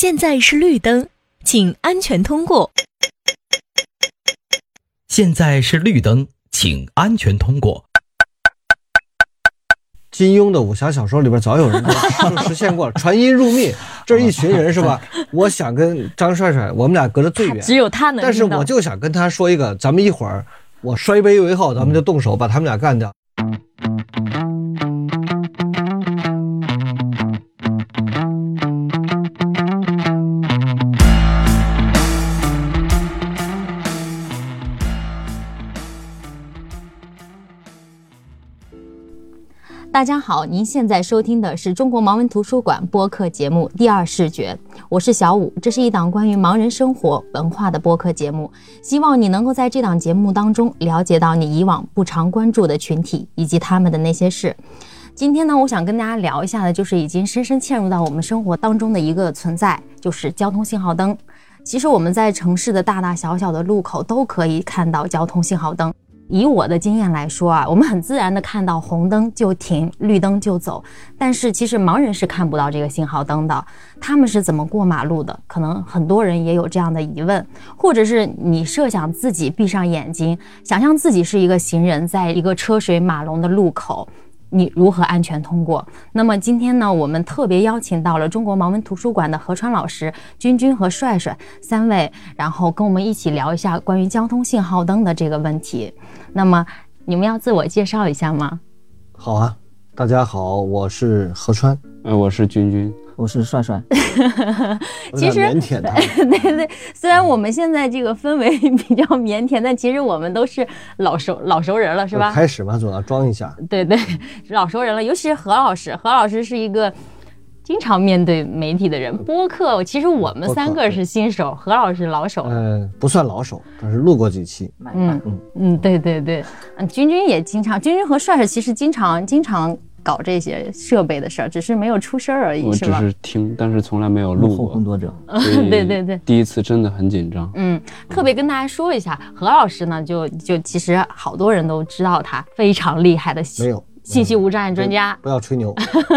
现在是绿灯，请安全通过。现在是绿灯，请安全通过。金庸的武侠小说里边早有人就 实现过了，传音入密，这一群人是吧？我想跟张帅帅，我们俩隔得最远，只有他能。但是我就想跟他说一个，咱们一会儿我摔杯为号，咱们就动手把他们俩干掉。大家好，您现在收听的是中国盲文图书馆播客节目《第二视觉》，我是小五，这是一档关于盲人生活文化的播客节目，希望你能够在这档节目当中了解到你以往不常关注的群体以及他们的那些事。今天呢，我想跟大家聊一下的，就是已经深深嵌入到我们生活当中的一个存在，就是交通信号灯。其实我们在城市的大大小小的路口都可以看到交通信号灯。以我的经验来说啊，我们很自然的看到红灯就停，绿灯就走。但是其实盲人是看不到这个信号灯的，他们是怎么过马路的？可能很多人也有这样的疑问，或者是你设想自己闭上眼睛，想象自己是一个行人，在一个车水马龙的路口。你如何安全通过？那么今天呢，我们特别邀请到了中国盲文图书馆的何川老师、君君和帅帅三位，然后跟我们一起聊一下关于交通信号灯的这个问题。那么你们要自我介绍一下吗？好啊，大家好，我是何川，呃，我是君君。我是帅帅，其实腼腆的，对对，虽然我们现在这个氛围 比较腼腆，但其实我们都是老熟老熟人了，是吧？开始嘛，总要装一下。对对，老熟人了，尤其是何老师，何老师是一个经常面对媒体的人。播客，其实我们三个是新手，何老师老手。嗯，不算老手，但是录过几期。嗯嗯嗯，对对对，嗯，君君也经常，君君和帅帅其实经常经常。搞这些设备的事儿，只是没有出声而已，我只是听，但是从来没有录过。工作者，对对对，第一次真的很紧张。嗯，特别跟大家说一下，何老师呢，就就其实好多人都知道他非常厉害的，没有信息无障碍专家。不要吹牛。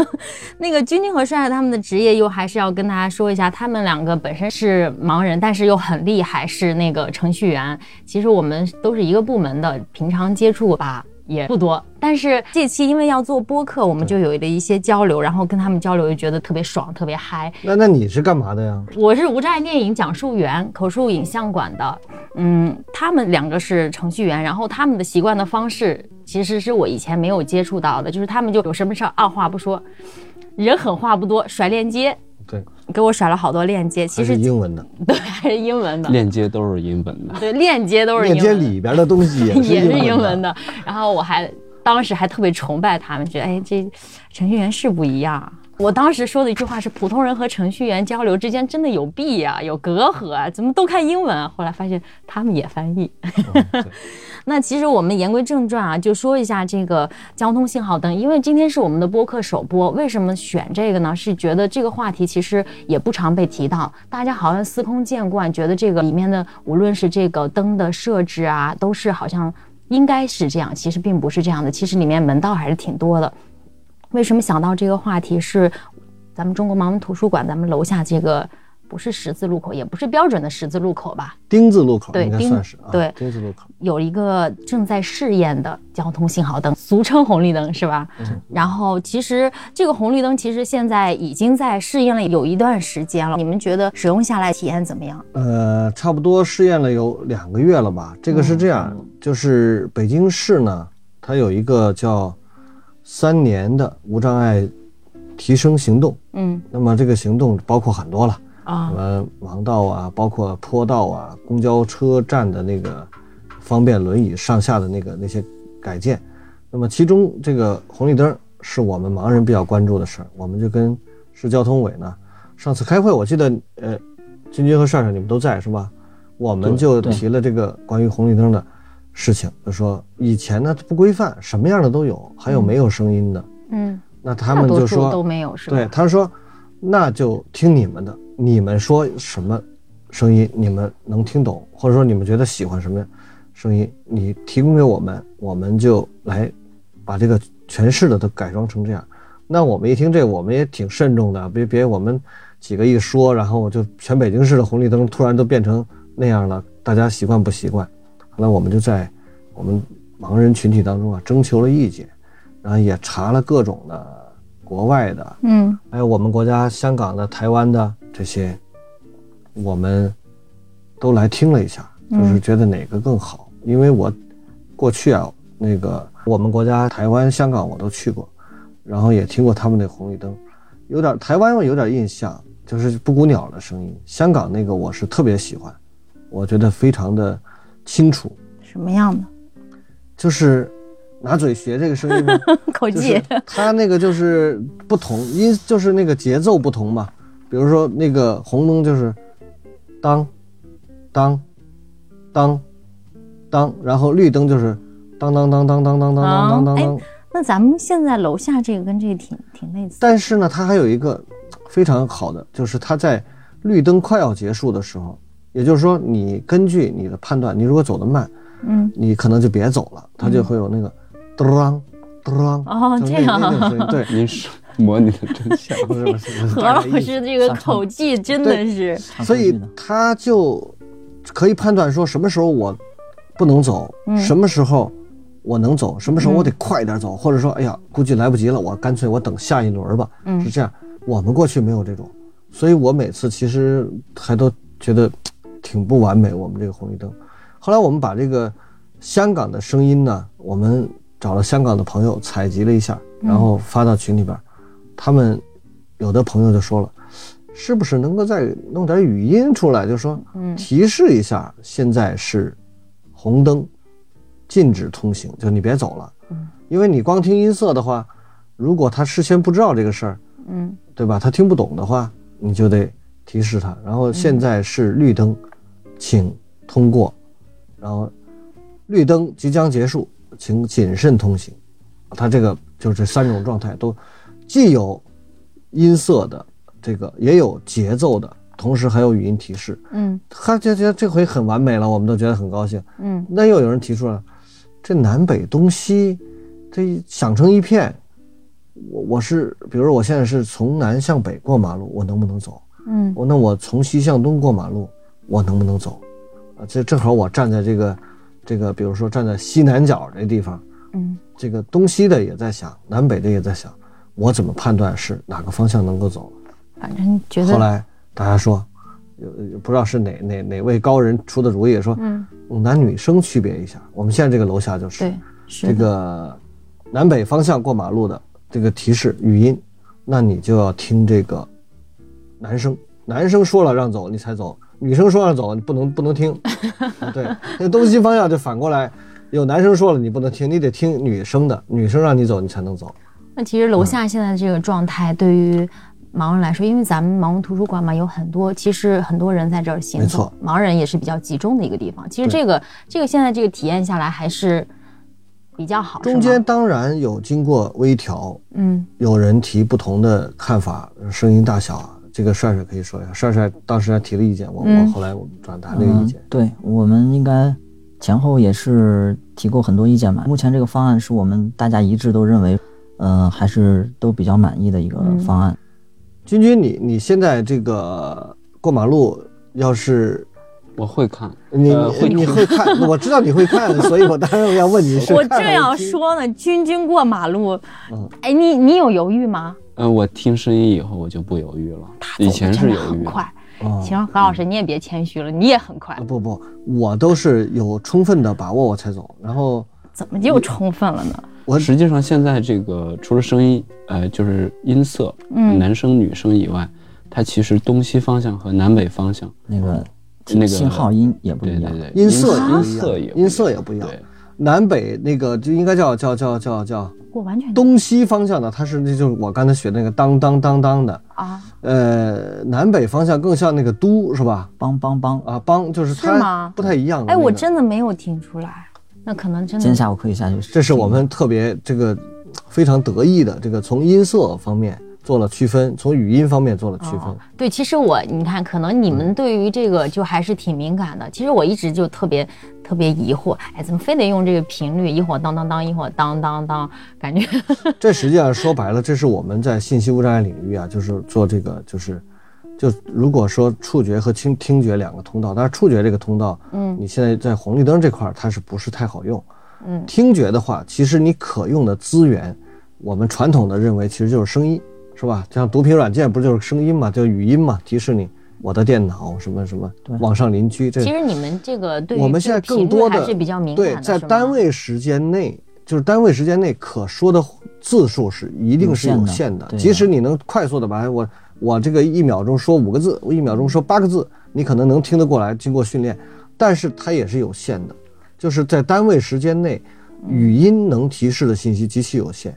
那个君君和帅帅他们的职业，又还是要跟大家说一下，他们两个本身是盲人，但是又很厉害，是那个程序员。其实我们都是一个部门的，平常接触吧。也不多，但是这期因为要做播客，我们就有了一些交流，然后跟他们交流就觉得特别爽，特别嗨。那那你是干嘛的呀？我是无障碍电影讲述员，口述影像馆的。嗯，他们两个是程序员，然后他们的习惯的方式其实是我以前没有接触到的，就是他们就有什么事儿二话不说，人狠话不多，甩链接。对，给我甩了好多链接，其实英文的，对，还是英文的，链接都是英文的，对，链接都是链接里边的东西也是 英文的。然后我还当时还特别崇拜他们，觉得哎，这程序员是不一样。我当时说的一句话是：普通人和程序员交流之间真的有弊呀，有隔阂啊，怎么都看英文？后来发现他们也翻译。那其实我们言归正传啊，就说一下这个交通信号灯，因为今天是我们的播客首播。为什么选这个呢？是觉得这个话题其实也不常被提到，大家好像司空见惯，觉得这个里面的无论是这个灯的设置啊，都是好像应该是这样，其实并不是这样的。其实里面门道还是挺多的。为什么想到这个话题是，咱们中国盲文图书馆，咱们楼下这个不是十字路口，也不是标准的十字路口吧？丁字路口，对，丁是对，丁字路口有一个正在试验的交通信号灯，俗称红绿灯，是吧？嗯。然后其实这个红绿灯其实现在已经在试验了有一段时间了，你们觉得使用下来体验怎么样？呃，差不多试验了有两个月了吧？这个是这样，就是北京市呢，它有一个叫。三年的无障碍提升行动，嗯，那么这个行动包括很多了。啊，什么盲道啊，包括坡道啊，公交车站的那个方便轮椅上下的那个那些改建，那么其中这个红绿灯是我们盲人比较关注的事儿，我们就跟市交通委呢，上次开会，我记得呃，君君和帅帅你们都在是吧？我们就提了这个关于红绿灯的。事情就说以前呢不规范，什么样的都有，还有没有声音的，嗯，那他们就说都没有是吧？对，他说那就听你们的，你们说什么声音你们能听懂，或者说你们觉得喜欢什么声音，你提供给我们，我们就来把这个全市的都改装成这样。那我们一听这，我们也挺慎重的，别别我们几个一说，然后就全北京市的红绿灯突然都变成那样了，大家习惯不习惯？后来我们就在我们盲人群体当中啊征求了意见，然后也查了各种的国外的，嗯还有我们国家香港的、台湾的这些，我们都来听了一下，就是觉得哪个更好。因为我过去啊，那个我们国家台湾、香港我都去过，然后也听过他们那红绿灯，有点台湾我有点印象，就是布谷鸟的声音。香港那个我是特别喜欢，我觉得非常的清楚，什么样的就是拿嘴学这个声音吗？口技就是？它那个就是不同音，就是那个节奏不同嘛。比如说那个红灯就是当当当当，然后绿灯就是当当当当当当当当当当当。那咱们现在楼下这个跟这个挺挺类似。但是呢，它还有一个非常好的，就是它在绿灯快要结束的时候，也就是说，你根据你的判断，你如果走得慢，嗯，你可能就别走了，它就会有那个当当哦这样那种声音，对。您是模拟的真像。不是不是，何老师这个口技真的是，所以他就可以判断说什么时候我不能走，嗯什么时候我能走，什么时候我得快点走，或者说哎呀估计来不及了，我干脆我等下一轮吧。嗯是这样。我们过去没有这种，所以我每次其实还都觉得挺不完美。我们这个红绿灯，后来我们把这个香港的声音呢，我们找了香港的朋友采集了一下，然后发到群里边，他们有的朋友就说了。是不是能够再弄点语音出来，就说嗯提示一下，现在是红灯，禁止通行，就你别走了。嗯因为你光听音色的话，如果他事先不知道这个事儿，嗯对吧？他听不懂的话，你就得提示他。然后现在是绿灯，请通过。然后绿灯即将结束，请谨慎通行。它这个就是这三种状态都既有音色的这个，也有节奏的，同时还有语音提示。嗯他这这这回很完美了，我们都觉得很高兴。嗯那又有人提出了，这南北东西，这想成一片，我我是，比如说我现在是从南向北过马路，我能不能走？嗯我那我从西向东过马路，我能不能走？啊，这正好我站在这个这个，比如说站在西南角这地方，嗯这个东西的也在想，南北的也在想，我怎么判断是哪个方向能够走？反正觉得后来大家说，不知道是哪哪哪位高人出的主意，说嗯男女生区别一下。我们现在这个楼下就是对是这个南北方向过马路的这个提示语音，那你就要听这个男生，男生说了让走你才走，女生说让走你不能不能听。啊 对，那东西方向就反过来，有男生说了你不能听，你得听女生的，女生让你走你才能走。那其实楼下现在这个状态对于盲人来说，因为咱们盲文图书馆嘛，有很多其实很多人在这儿行走，盲人也是比较集中的一个地方。其实这个这个现在这个体验下来还是比较好。中间当然有经过微调，嗯有人提不同的看法，声音大小啊，这个帅帅可以说一下。帅帅当时还提了意见，我、嗯我后来我转达这个意见。嗯。对我们应该前后也是提过很多意见吧。目前这个方案是我们大家一致都认为，呃，还是都比较满意的一个嗯方案。君君，你你现在这个过马路，要是我会看，你、呃会你会看，我知道你会看，所以我当然要问你是我正要说呢，君君过马路嗯，哎，你你有犹豫吗？嗯、我听声音以后我就不犹豫了，以前是犹豫。很快。哦行，何老师你也别谦虚了，你也很快啊，不不，我都是有充分的把握我才走。然后怎么就充分了呢？我实际上现在这个除了声音，呃，就是音色，嗯男生女生以外，它其实东西方向和南北方向，那个那个信号音也不一样。对对对，音色音色也，音色也不一样。对，南北那个就应该叫叫叫叫叫我完全东西方向呢，它是那就是我刚才学的那个当当当当的。啊，呃，南北方向更像那个都是吧？梆梆梆，啊，梆就是是吗它不太一样的哎，那个。我真的没有听出来，那可能真的今天下午可以下去。这是我们特别这个非常得意的，这个从音色方面做了区分，从语音方面做了区分哦。对，其实我你看，可能你嗯们对于这个就还是挺敏感的。其实我一直就特别特别疑惑，哎，怎么非得用这个频率，一会儿当当当，一会儿当当当，感觉 这实际上说白了，这是我们在信息无障碍领域啊，就是做这个就是就如果说触觉和听听觉两个通道，但是触觉这个通道，嗯你现在在红绿灯这块儿它是不是太好用？嗯听觉的话，其实你可用的资源，我们传统的认为其实就是声音，是吧？像读屏软件不就是声音嘛，就语音嘛，提示你我的电脑什么什么，网上邻居这其实你们这个对我们现在更多的还是比较敏感对，在单位时间内，就是单位时间内可说的字数是一定是有有限的。限的即使你能快速的把我我这个一秒钟说五个字，我一秒钟说八个字，你可能能听得过来，经过训练，但是它也是有限的，就是在单位时间内，语音能提示的信息极其有限。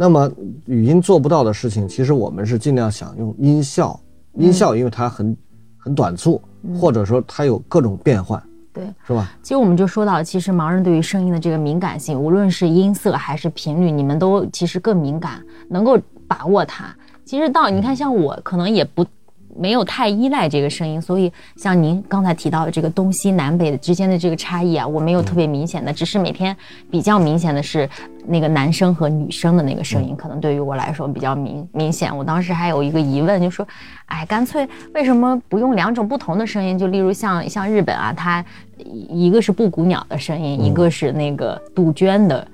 那么语音做不到的事情，其实我们是尽量想用音效，音效因为它很很短促，或者说它有各种变换，对。是吧？其实我们就说到，其实盲人对于声音的这个敏感性，无论是音色还是频率，你们都其实更敏感，能够把握它。其实到你看，像我可能也不没有太依赖这个声音，所以像您刚才提到的这个东西南北之间的这个差异啊，我没有特别明显的，只是每天比较明显的是那个男生和女生的那个声音，可能对于我来说比较明明显。我当时还有一个疑问，就说，哎，干脆为什么不用两种不同的声音？就例如像像日本啊，它一个是布谷鸟的声音，一个是那个杜鹃的，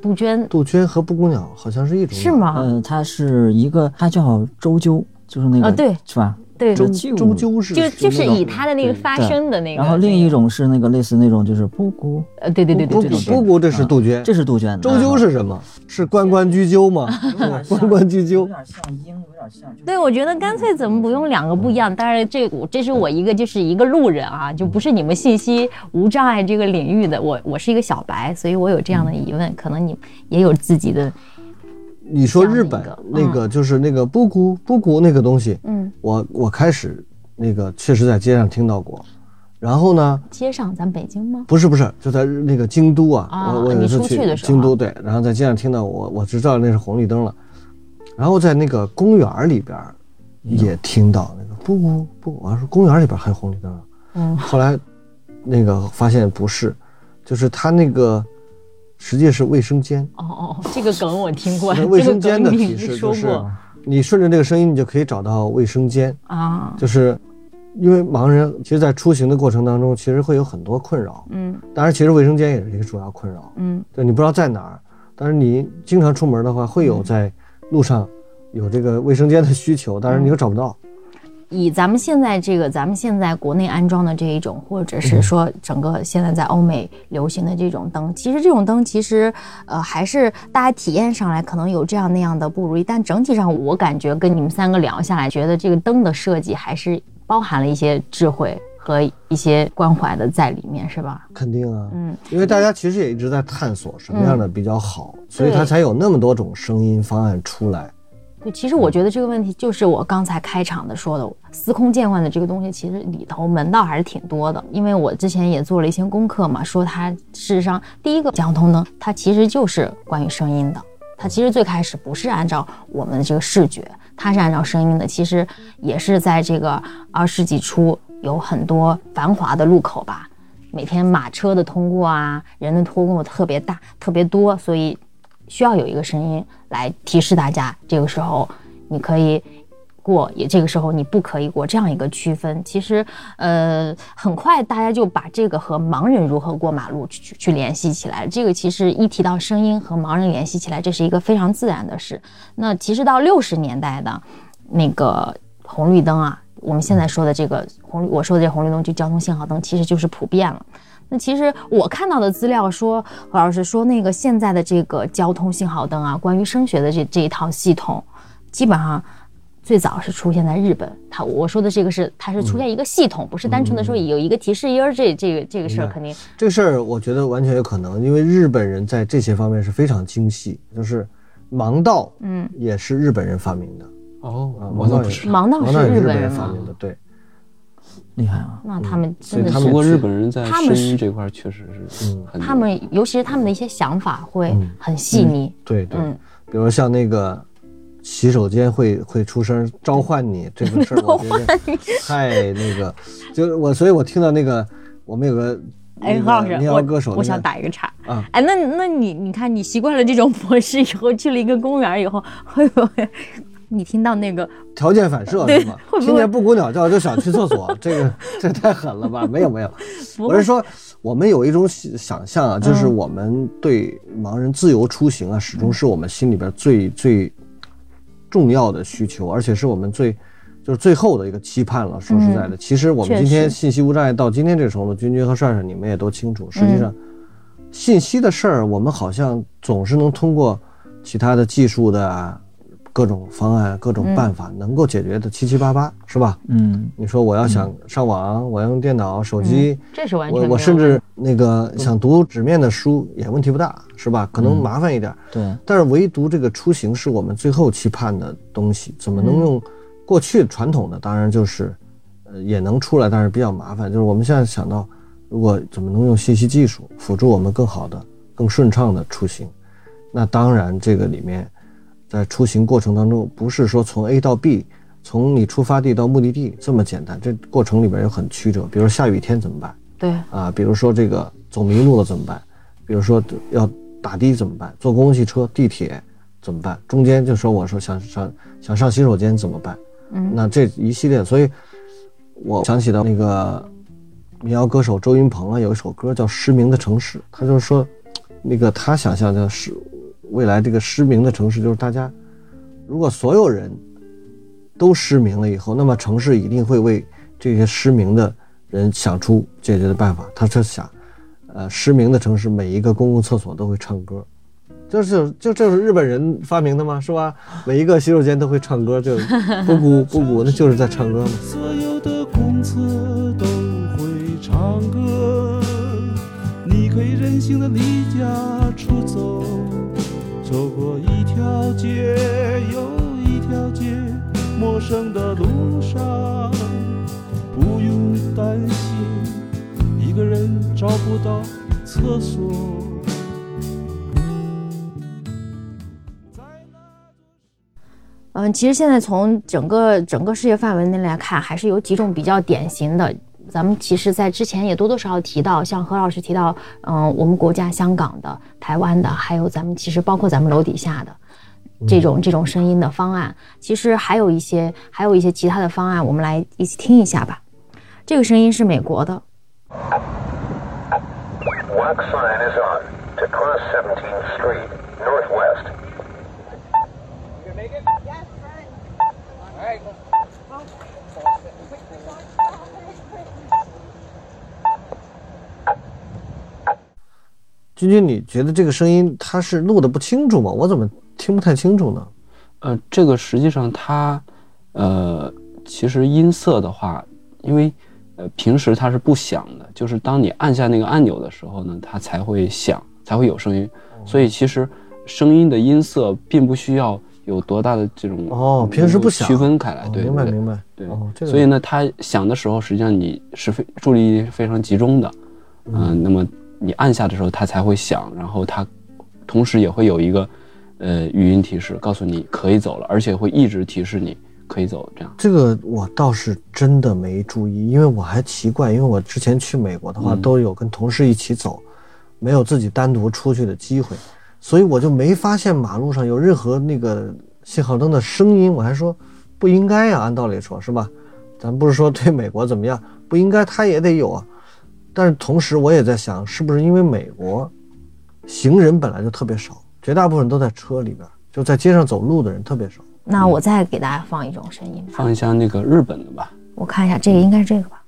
杜鹃杜鹃和布谷鸟好像是一种？是吗？嗯，它是一个，它叫周鸠，就是那个，啊对是吧？对，周就周鸠是就就是以他的那个发声的那个。然后另一种是那个类似那种就是布谷，呃，对对对对布谷布谷这是杜鹃，这是杜鹃的。周鸠是什么？是关关雎鸠吗？关关雎鸠。有点像鹰，有点像。对，我觉得干脆怎么不用两个不一样？当然，这我这是我一个就是一个路人啊，就不是你们信息无障碍这个领域的，我我是一个小白，所以我有这样的疑问，可能你也有自己的，你说日本那个个就是那个布谷布谷那个东西，嗯，我我开始那个确实在街上听到过，然后呢，街上咱北京吗？不是不是，就在那个京都啊，啊我我有一次去的时候京都对，然后在街上听到我我知道那是红绿灯了，然后在那个公园里边也听到那个布谷布谷，我说公园里边还有红绿灯啊，嗯，后来那个发现不是，就是他那个实际是卫生间，哦哦，这个梗我听过，那卫生间的提示就是你顺着这个声音，你就可以找到卫生间，啊，就是因为盲人其实，在出行的过程当中，其实会有很多困扰。嗯。当然，其实卫生间也是一个主要困扰。嗯。对你不知道在哪儿，但是你经常出门的话，会有在路上有这个卫生间的需求，但是你又找不到。以咱们现在这个，咱们现在国内安装的这一种，或者嗯是说整个现在在欧美流行的这种灯，其实这种灯其实呃还是大家体验上来可能有这样那样的不如意，但整体上我感觉跟你们三个聊下来，觉得这个灯的设计还是包含了一些智慧和一些关怀的在里面，是吧？肯定啊，嗯，因为大家其实也一直在探索什么样的比较好，所以它才有那么多种声音方案出来。其实我觉得这个问题就是我刚才开场的说的，司空见惯的这个东西，其实里头门道还是挺多的。因为我之前也做了一些功课嘛，说它事实上第一个交通灯，它其实就是关于声音的。它其实最开始不是按照我们的这个视觉，它是按照声音的。其实也是在这个二世纪初，有很多繁华的路口吧，每天马车的通过啊，人的通过特别大、特别多，所以需要有一个声音来提示大家，这个时候你可以过，也这个时候你不可以过，这样一个区分。其实，呃，很快大家就把这个和盲人如何过马路去去联系起来。这个其实一提到声音和盲人联系起来，这是一个非常自然的事。那其实到六十年代的那个红绿灯啊，我们现在说的这个红绿，我说的这红绿灯就交通信号灯，其实就是普遍了。那其实我看到的资料说，何老师说那个现在的这个交通信号灯啊，关于声学的这这一套系统，基本上最早是出现在日本。它我说的这个是它是出现一个系统，不是单纯的说有一个提示音儿，这这个这个事儿肯定这个事儿我觉得完全有可能，因为日本人在这些方面是非常精细，就是盲道，嗯，也是日本人发明的哦啊，，我倒不是。盲道也是日本是日本人发明？的，对，厉害啊！那他们真的是不过日本人在声他们是音这块确实是嗯。很他们，尤其是他们的一些想法会嗯。很细腻。对对，嗯。比如像那个洗手间会会出声召唤你这个事儿，我觉得太那个，就是我，所以我听到那个我们有个哎，何老师个，民谣歌手我我想打一个岔啊。哎，那那你你看，你习惯了这种模式以后，去了一个公园以后，会不会你听到那个条件反射是吗？会会听见布谷鸟叫就想去厕所，这个 这太狠了吧？没有没有，我是说，我们有一种想想象啊，就是嗯我们对盲人自由出行啊，始终是我们心里边最最重要的需求，而且是我们最就是最后的一个期盼了。说实在的，其实我们今天信息无障碍到今天这个程度，君君和帅帅你们也都清楚，实嗯际上信息的事儿，我们好像总是能通过其他的技术的啊各种方案、各种办法能够解决的七七八八，是吧？嗯，你说我要想上网，我要用电脑、手机，这是完全我我甚至那个想读纸面的书也问题不大，是吧？可能麻烦一点，对，但是唯独这个出行是我们最后期盼的东西，怎么能用过去传统的？当然就是，呃，也能出来，但是比较麻烦。就是我们现在想到，如果怎么能用信息技术辅助我们更好的、更顺畅的出行，那当然这个里面，在出行过程当中，不是说从 A 到 B，从你出发地到目的地这么简单，这过程里边有很曲折。比如下雨天怎么办？对，啊，比如说这个走迷路了怎么办？比如说要打的怎么办？坐公共汽车、地铁怎么办？中间就说我说想上想上洗手间怎么办？嗯那这一系列，所以我想起到那个民谣歌手周云鹏啊，有一首歌叫《失明的城市》，他就是说，那个他想象的是未来这个失明的城市，就是大家如果所有人都失明了以后，那么城市一定会为这些失明的人想出解决的办法。他是想，呃，失明的城市每一个公共厕所都会唱歌，就是就这是日本人发明的吗？是吧？每一个洗手间都会唱歌，就布谷布谷，那就是在唱歌嘛。所有的公厕都会唱歌，你可以任性的离家出走，走过一条街又一条街，陌生的路上，不用担心一个人找不到厕所。嗯，其实现在从整个整个世界范围内来看，还是有几种比较典型的。咱们其实，在之前也多多少少提到，像何老师提到，嗯，我们国家香港的、台湾的，还有咱们其实包括咱们楼底下的这种这种声音的方案，其实还有一些还有一些其他的方案，我们来一起听一下吧。这个声音是美国的，Wax sign is on to cross 17th Street, 君君，你觉得这个声音它是录的不清楚吗？我怎么听不太清楚呢？呃，这个实际上它，呃，其实音色的话，因为呃平时它是不响的，就是当你按下那个按钮的时候呢，它才会响，才会有声音。所以其实声音的音色并不需要有多大的这种哦平时不响区分开来，哦对，对明白明白。对，哦，这个所以呢，它响的时候，实际上你是非注意力非常集中的，嗯、那么你按下的时候，它才会响，然后它同时也会有一个呃语音提示，告诉你可以走了，而且会一直提示你可以走，这样。这个我倒是真的没注意，因为我还奇怪，因为我之前去美国的话，嗯都有跟同事一起走，没有自己单独出去的机会，所以我就没发现马路上有任何那个信号灯的声音。我还说不应该呀、按道理说是吧？咱不是说对美国怎么样，不应该它也得有啊。但是同时我也在想，是不是因为美国行人本来就特别少，绝大部分都在车里边，就在街上走路的人特别少。那我再给大家放一种声音吧，放一下那个日本的吧，我看一下，这个应该是这个吧。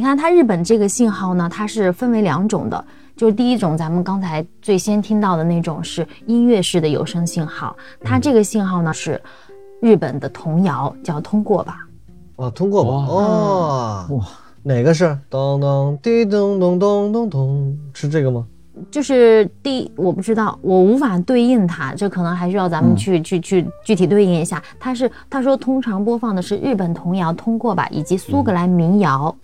你看，它日本这个信号呢，它是分为两种的，就是第一种，咱们刚才最先听到的那种是音乐式的有声信号，它这个信号呢是日本的童谣，叫通过吧。哦，通过吧？哦，哇，哪个是？咚咚滴咚咚咚咚咚，是这个吗？就是第我不知道，我无法对应它，这可能还需要咱们嗯去、去去具体对应一下。它是他说通常播放的是日本童谣《通过吧》以及苏格兰民谣，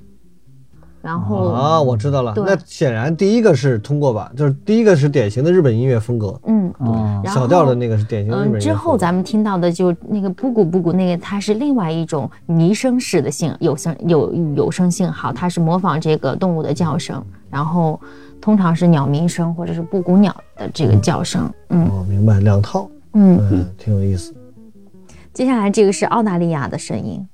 然后啊，我知道了。那显然第一个是通过吧，就是第一个是典型的日本音乐风格，嗯。哦，然后小调的那个是典型的日本音嗯，乐之后咱们听到的就那个布谷布谷那个，它是另外一种拟声式的信有声有有声信号，它是模仿这个动物的叫声，然后通常是鸟鸣声或者是布谷鸟的这个叫声。嗯哦，明白，两套，嗯，嗯，挺有意思。接下来这个是澳大利亚的声音。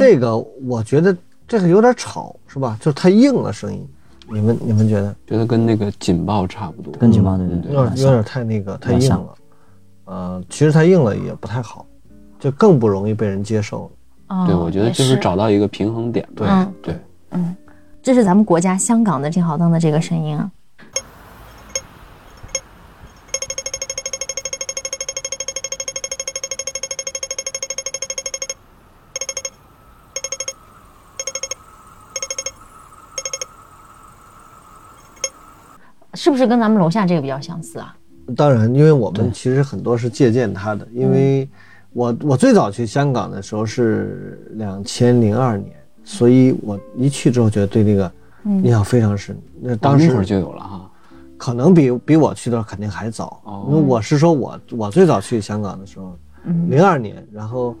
这个我觉得这个有点吵，是吧？就是太硬了声音，你们你们觉得？觉得跟那个警报差不多，跟警报对对嗯对有点有点太那个太硬了，呃，其实太硬了也不太好，就更不容易被人接受了。哦对，我觉得就是找到一个平衡点对对。嗯，这是咱们国家香港的金好灯的这个声音啊。是不是跟咱们楼下这个比较相似啊？当然，因为我们其实很多是借鉴他的，因为我我最早去香港的时候是两千零二年，所以我一去之后觉得对那个印象非常深。那当时当那会儿就有了哈。可能比比我去的肯定还早，哦。因为我是说我我最早去香港的时候，嗯。零二年，然后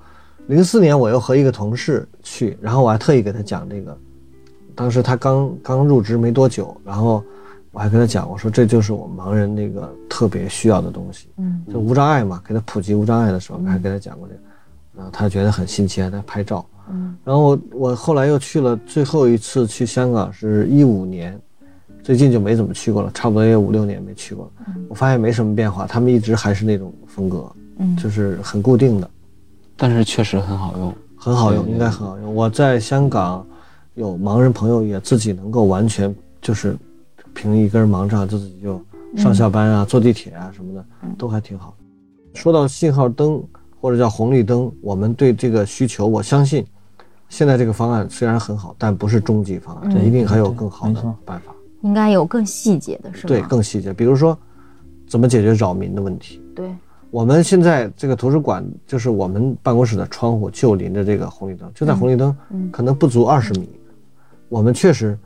零四年我又和一个同事去，然后我还特意给他讲这个，当时他刚刚入职没多久，然后我还跟他讲，我说这就是我们盲人那个特别需要的东西，嗯。就无障碍嘛，给他普及无障碍的时候，还跟他讲过这个，然后他觉得很新奇，还在拍照，嗯。然后我后来又去了，最后一次去香港是一五年，最近就没怎么去过了，差不多也五六年没去过了。我发现没什么变化，他们一直还是那种风格，嗯。就是很固定的，但是确实很好用。很好用，应该很好用。我在香港有盲人朋友，也自己能够完全就是凭一根盲杖自己就上下班啊、坐地铁啊什么的，都还挺好。说到信号灯或者叫红绿灯，我们对这个需求，我相信现在这个方案虽然很好，但不是终极方案，这一定还有更好的办法。应该有更细节的是吧？对，更细节，比如说怎么解决扰民的问题。对，我们现在这个图书馆，就是我们办公室的窗户就临着这个红绿灯，就在红绿灯，嗯可能不足二十米，我们确实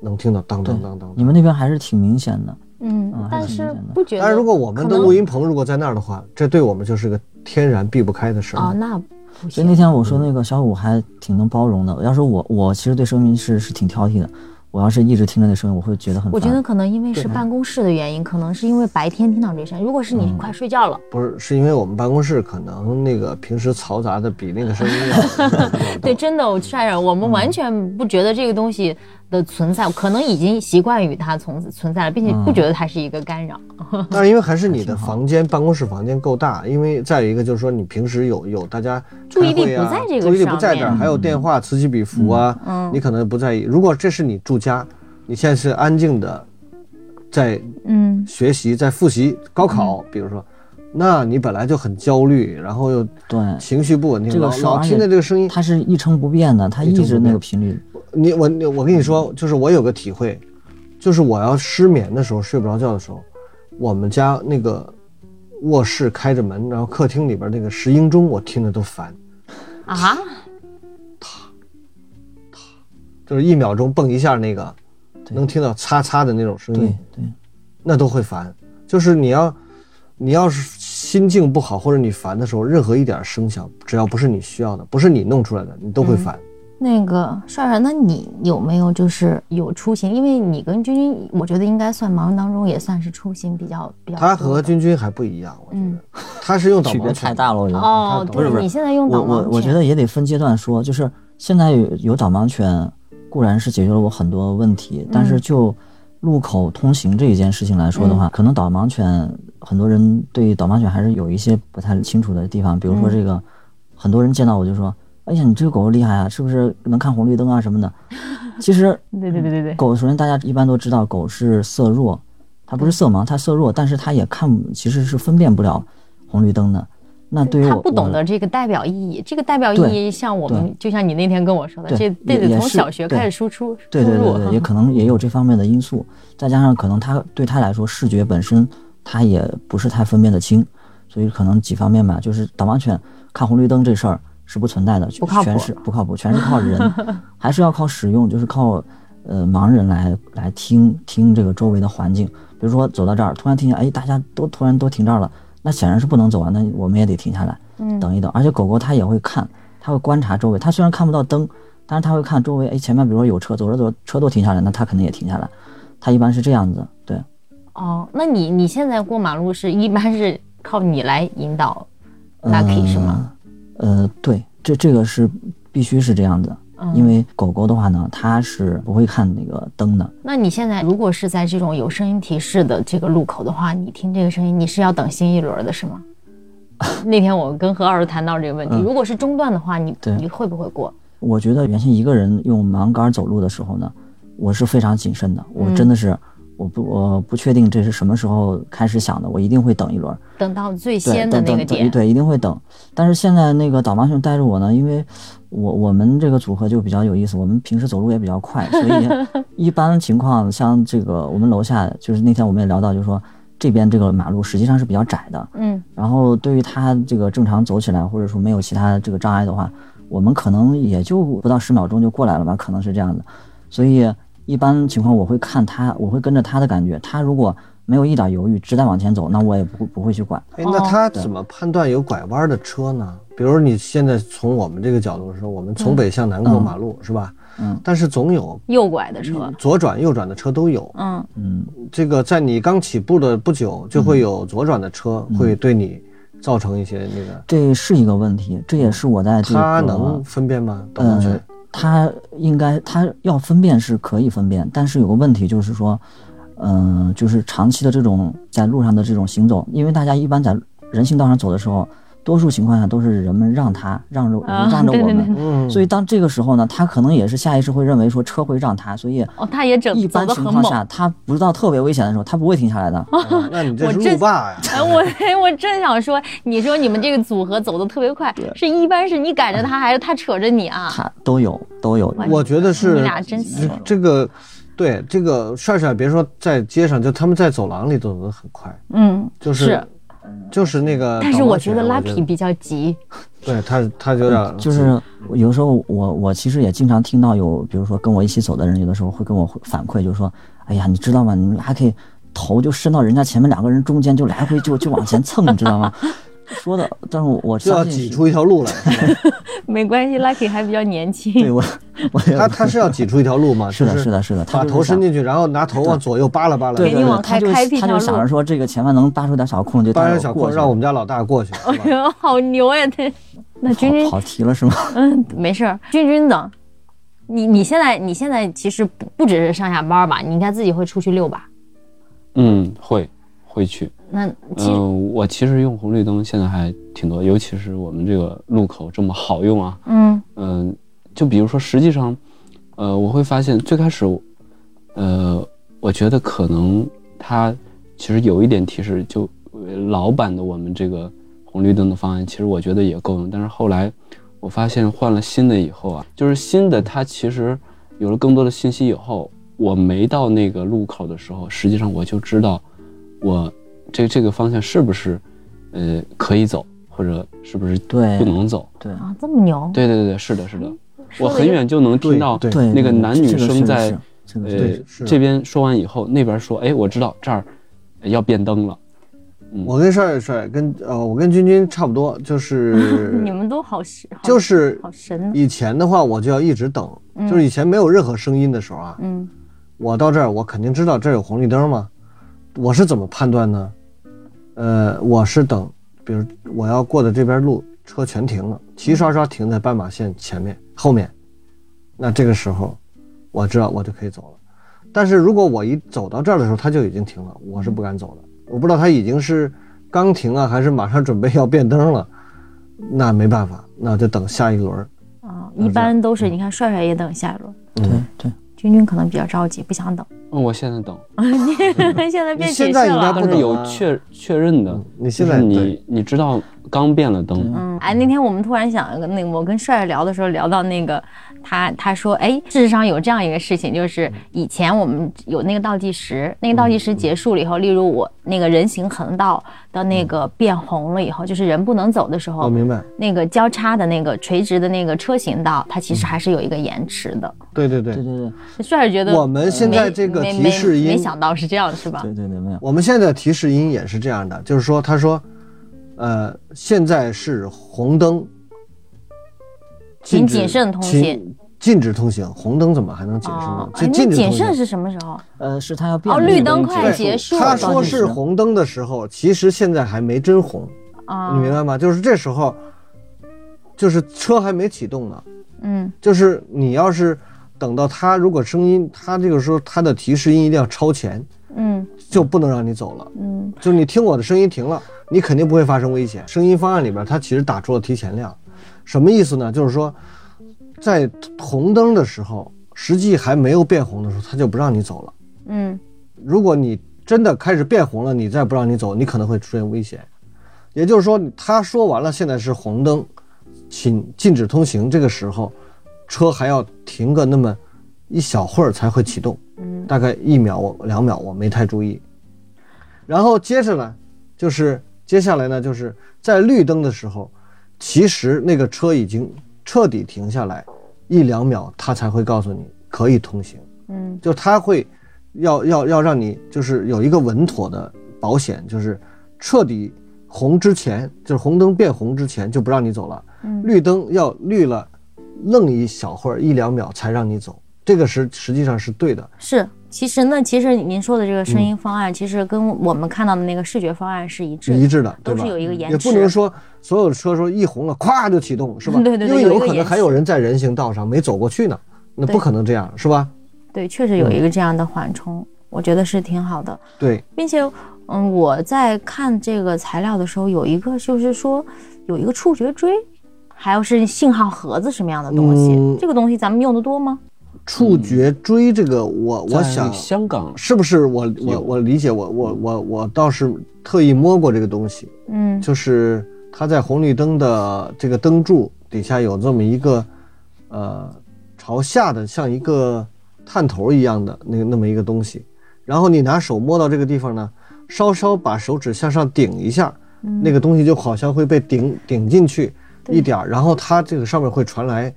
能听到当当当当。你们那边还是挺明显的，嗯但是不觉得。但是如果我们的录音棚如果在那儿的话，这对我们就是个天然避不开的事儿。哦，那不所以那。天我说那个小五还挺能包容的。要是我，我其实对声音是是挺挑剔的。我要是一直听着那声音，我会觉得很。我觉得可能因为是办公室的原因，可能是因为白天听到这声音。如果是你嗯快睡觉了，不是，是因为我们办公室可能那个平时嘈杂的比那个声音要 对，真的，我帅人，我们完全不觉得这个东西的存在，可能已经习惯于它存存在了，并且不觉得它是一个干扰。但是因为还是你的房间办公室房间够大，因为再有一个就是说你平时有有大家注意力不在这个注意力不在这儿，还有电话此起彼伏啊，嗯。你可能不在意。如果这是你住家，你现在是安静的在嗯。学习，在复习高考，比如说，那你本来就很焦虑，然后又对，情绪不稳定，这个老听着这个声音，它是一成不变的，它一直那个频率。你我你我跟你说，就是我有个体会，就是我要失眠的时候，睡不着觉的时候，我们家那个卧室开着门，然后客厅里边那个石英钟，我听着都烦，啊，就是一秒钟蹦一下那个，能听到嚓嚓的那种声对音，对，那都会烦。就是你要，你要是心境不好或者你烦的时候，任何一点声响，只要不是你需要的，不是你弄出来的，你都会烦。那个帅帅，那你有没有就是有出行？因为你跟君君，我觉得应该算盲人当中也算是出行比较比较。他和君君还不一样，我觉嗯。得，他是用导区别盲犬太大了，我觉得。哦，不是，不是你现在用导盲犬我我觉得也得分阶段说，就是现在有有导盲犬，固然是解决了我很多问题，但是就路口通行这一件事情来说的话，可能导盲犬很多人对导盲犬还是有一些不太清楚的地方，比如说这个，很多人见到我就说，哎呀，你这个狗厉害啊，是不是能看红绿灯啊什么的？其实对对对对对，狗首先大家一般都知道，狗是色弱，它不是色盲，它色弱，但是它也看其实是分辨不了红绿灯的。那对于我他不懂得这个代表意义，这个代表意义像我们，就像你那天跟我说的，对这得从小学开始输出对对对，也可能也有这方面的因素，再加上可能它对它来说视觉本身它也不是太分辨得清，所以可能几方面吧，就是导盲犬看红绿灯这事儿是不存在的，不靠谱全是不靠谱，全是靠人，还是要靠使用，就是靠呃盲人来来听听这个周围的环境，比如说走到这儿，突然听见哎大家都突然都停这儿了，那显然是不能走啊，那我们也得停下来。嗯等一等。而且狗狗它也会看，它会观察周围。它虽然看不到灯，但是它会看周围。哎，前面比如说有车，走着走着车都停下来，那它肯定也停下来。它一般是这样子，对。哦，那你你现在过马路是一般是靠你来引导 Lucky、是吗？呃，对，这这个是必须是这样子，嗯因为狗狗的话呢，它是不会看那个灯的。那你现在如果是在这种有声音提示的这个路口的话，你听这个声音，你是要等新一轮的是吗？那天我跟何老师谈到这个问题，嗯如果是中断的话，你你会不会过？我觉得原先一个人用盲杆走路的时候呢，我是非常谨慎的，我嗯真的是。我不，我不确定这是什么时候开始想的，我一定会等一轮。等到最，先的那个点，等对，一定会等。但是现在那个导盲犬带着我呢，因为我我们这个组合就比较有意思，我们平时走路也比较快，所以 一般情况像这个我们楼下就是那天我们也聊到，就是说这边这个马路实际上是比较窄的，嗯，然后对于它这个正常走起来，或者说没有其他这个障碍的话，我们可能也就不到十秒钟就过来了吧，可能是这样的。所以一般情况我会看他，我会跟着他的感觉，他如果没有一点犹豫，直在往前走，那我也不会不会去管。哎，那他怎么判断有拐弯的车呢？比如你现在从我们这个角度说，我们从北向南过马路、是吧？嗯，但是总有右拐的车，左转、右转的车都有。嗯，嗯，这个在你刚起步的不久，就会有左转的车会对你造成一些那个。这是一个问题，这也是我在这个他能分辨吗？导他，应该他要分辨是可以分辨，但是有个问题就是说，嗯、就是长期的这种在路上的这种行走，因为大家一般在人行道上走的时候，多数情况下都是人们让他让着啊让着我们，所以当这个时候呢，他可能也是下意识会认为说车会让他，所以哦，他也整一般。情况下，他不知道特别危险的时候，他不会停下来的。哦 那你这是路霸呀？哎，我 我正想说，你说你们这个组合走的特别快，是一般是你赶着他，还是他扯着你啊？他都有都有，我觉得是你俩真行这这个，对这个帅帅，别说在街上，就他们在走廊里都走得很快，嗯，就是就是那个。但是我觉得我 Lucky 比较急，对他他有点就是有时候我我其实也经常听到有，比如说跟我一起走的人，有的时候会跟我反馈，就是说，哎呀，你知道吗？你们还可以头就伸到人家前面两个人中间，就来回就就往前蹭，你知道吗？说的，但是我就要挤出一条路来。没关系，Lucky 还比较年轻。对我我 也他他是要挤出一条路吗？是的，是的，是的，他把头伸进去，然后拿头往左右扒拉扒拉，对对对，给你往开他就他开辟条路就想着说这个前面能扒出点小空，就扒带拉小空，让我们家老大过去。哎呦，好牛呀！他那君君跑，跑题了是吗？嗯，没事儿。君君呢？你你现在你现在其实不不只是上下班吧？你应该自己会出去遛吧？嗯，会会去。那嗯，我其实用红绿灯现在还挺多，尤其是我们这个路口这么好用啊。嗯嗯，就比如说，实际上，呃，我会发现最开始，呃，我觉得可能它其实有一点提示，就呃老版的我们这个红绿灯的方案，其实我觉得也够用。但是后来我发现换了新的以后啊，就是新的它其实有了更多的信息以后，我没到那个路口的时候，实际上我就知道我这这个方向是不是呃可以走，或者是不是对不能走。对啊，这么牛，对对对对，是的，是的，我很远就能听到那个男女生在呃这边说完以后，那边说，哎，我知道这儿要变灯了。我跟帅帅跟呃，我跟君君差不多，就是 你们都好神，好就是好神。以前的话，我就要一直等，就是以前没有任何声音的时候啊，嗯我到这儿，我肯定知道这儿有红绿灯嘛。我是怎么判断呢？呃，我是等，比如我要过的这边路，车全停了，齐刷刷停在斑马线前面后面，那这个时候我知道我就可以走了。但是如果我一走到这儿的时候，他就已经停了，我是不敢走的。我不知道他已经是刚停啊，还是马上准备要变灯了，那没办法，那就等下一轮。啊一般都是你看帅帅也等下一轮，对嗯对，君君可能比较着急，不想等。嗯，我现在等，你现在变谨慎了现在应该了不。但是有确确认的嗯，你现在就是你你知道刚变了灯，嗯，哎，那天我们突然想，那个我跟帅帅聊的时候聊到那个，他他说，哎，事实上有这样一个事情，就是以前我们有那个倒计时，那个倒计时结束了以后，例如我那个人行横道的那个变红了以后，就是人不能走的时候，我明白，那个交叉的那个垂直的那个车行道，它其实还是有一个延迟的。对对对。对对对。帅帅觉得我们现在这个提示音没没想到是这样，是吧？对对对，没有，我们现在的提示音也是这样的，就是说，他说，呃，现在是红灯，请禁止谨慎通行禁止通行。红灯怎么还能谨慎呢禁止通行。谨慎是什么时候？呃，是他要变哦，绿灯快结束了。他说是红灯的时候，其实现在还没真红，啊，你明白吗？就是这时候，就是车还没启动呢。嗯就是你要是等到他如果声音，他这个时候他的提示音一定要超前，嗯就不能让你走了。嗯就是你听我的声音停了，你肯定不会发生危险。声音方案里边，它其实打出了提前量，什么意思呢？就是说，在红灯的时候，实际还没有变红的时候，它就不让你走了。嗯如果你真的开始变红了，你再不让你走，你可能会出现危险。也就是说，他说完了，现在是红灯，请禁止通行。这个时候，车还要停个那么一小会儿才会启动，嗯大概一秒我两秒，我没太注意。然后接着呢，就是接下来呢，就是在绿灯的时候，其实那个车已经彻底停下来，一两秒，它才会告诉你可以通行。嗯就他会要要要让你就是有一个稳妥的保险，就是彻底红之前，就是红灯变红之前就不让你走了，嗯绿灯要绿了，愣一小会儿一两秒才让你走，这个是实际上是对的。是。其实呢，其实您说的这个声嗯音方案，其实跟我们看到的那个视觉方案是一致的，一致的，都是有一个延迟也。不能说所有的车说一红了，咵就启动，是吧？对对对因为有可能还有人在人行道上没走过去呢，那不可能这样，是吧？对，确实有一个这样的缓冲，我觉得是挺好的。对，并且，嗯，我在看这个材料的时候，有一个就是说有一个触觉锥，还有是信号盒子什么样的东西？嗯这个东西咱们用的多吗？触觉锥这个我，我在想香港是不是我我我理解我我我我倒是特意摸过这个东西，嗯。就是它在红绿灯的这个灯柱底下有这么一个，呃，朝下的像一个探头一样的那个那么一个东西，然后你拿手摸到这个地方呢，稍稍把手指向上顶一下，那个东西就好像会被顶顶进去一点儿，然后它这个上面会传来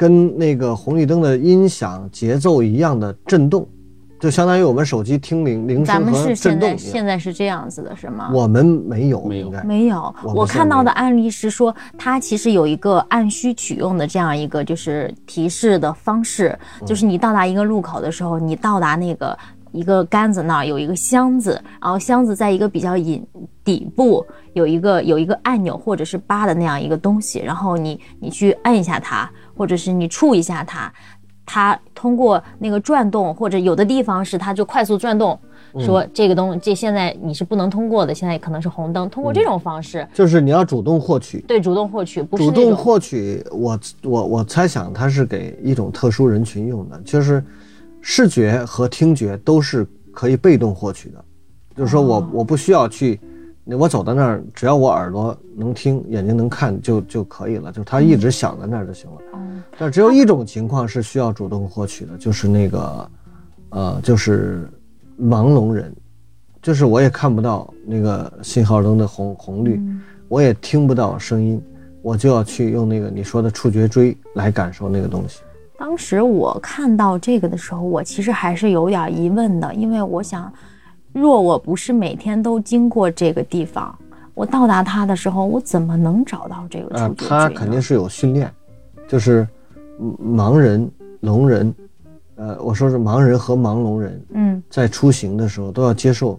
跟那个红绿灯的音响节奏一样的震动，就相当于我们手机听铃铃咱们声和是现在震动一样。现在是这样子的，是吗？我们没有，没有。应该。没有，我看到的案例是说，它其实有一个按需取用的这样一个就是提示的方式，嗯。就是你到达一个路口的时候，你到达那个一个杆子那儿有一个箱子，然后箱子在一个比较隐底部有一个有一个按钮或者是扒的那样一个东西，然后你你去按一下它，或者是你触一下它。它通过那个转动，或者有的地方是它就快速转动，嗯说这个东这现在你是不能通过的，现在可能是红灯。通过这种方式，就是你要主动获取，对主动获取，不是主动获取，我我我猜想它是给一种特殊人群用的，就是视觉和听觉都是可以被动获取的，就是说我哦我不需要去，我走到那儿，只要我耳朵能听，眼睛能看就就可以了，就它一直响在那儿就行了。嗯但只有一种情况是需要主动获取的，就是那个，呃，就是盲聋人，就是我也看不到那个信号灯的红红绿，我也听不到声音，我就要去用那个你说的触觉锥来感受那个东西。当时我看到这个的时候，我其实还是有点疑问的，因为我想，若我不是每天都经过这个地方，我到达它的时候，我怎么能找到这个啊、触觉他肯定是有训练，就是嗯盲人、聋人，呃，我说是盲人和盲聋人嗯。在出行的时候都要接受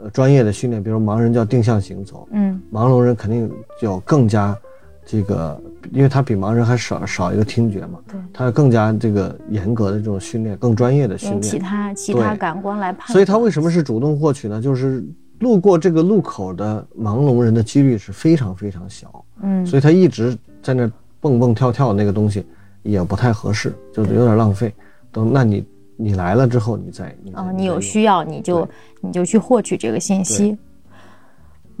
呃专业的训练，比如盲人叫定向行走，嗯。盲聋人肯定有更加这个，因为他比盲人还少少一个听觉嘛，对他更加这个严格的这种训练，更专业的训练其。他其他感官来判断，所以他为什么是主动获取呢？就是路过这个路口的盲聋人的几率是非常非常小，嗯所以他一直在那蹦蹦跳跳那个东西，也不太合适，就是有点浪费。等那你你来了之后，你再你你有需要你就你就去获取这个信息。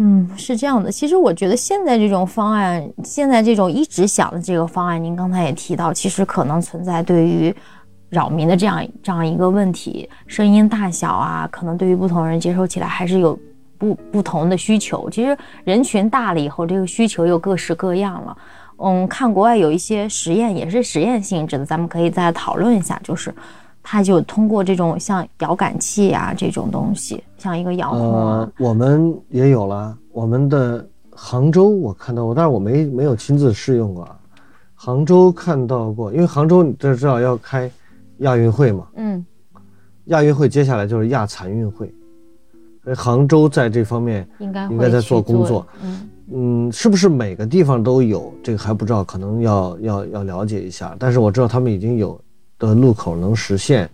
嗯，是这样的。其实我觉得现在这种方案，现在这种一直想的这个方案，您刚才也提到，其实可能存在对于扰民的这样这样一个问题，声音大小啊，可能对于不同人接受起来还是有不不同的需求。其实人群大了以后，这个需求又各式各样了。嗯，看国外有一些实验，也是实验性质的，咱们可以再讨论一下。就是，它就通过这种像遥感器啊这种东西，像一个遥控啊呃，，我们也有了，我们的杭州我看到过，但是我没没有亲自试用过啊。杭州看到过，因为杭州你这知道要开亚运会嘛，嗯亚运会接下来就是亚残运会，所以杭州在这方面应该应该在做工作。嗯嗯，是不是每个地方都有？这个还不知道，可能要要要了解一下。但是我知道他们已经有的路口能实现，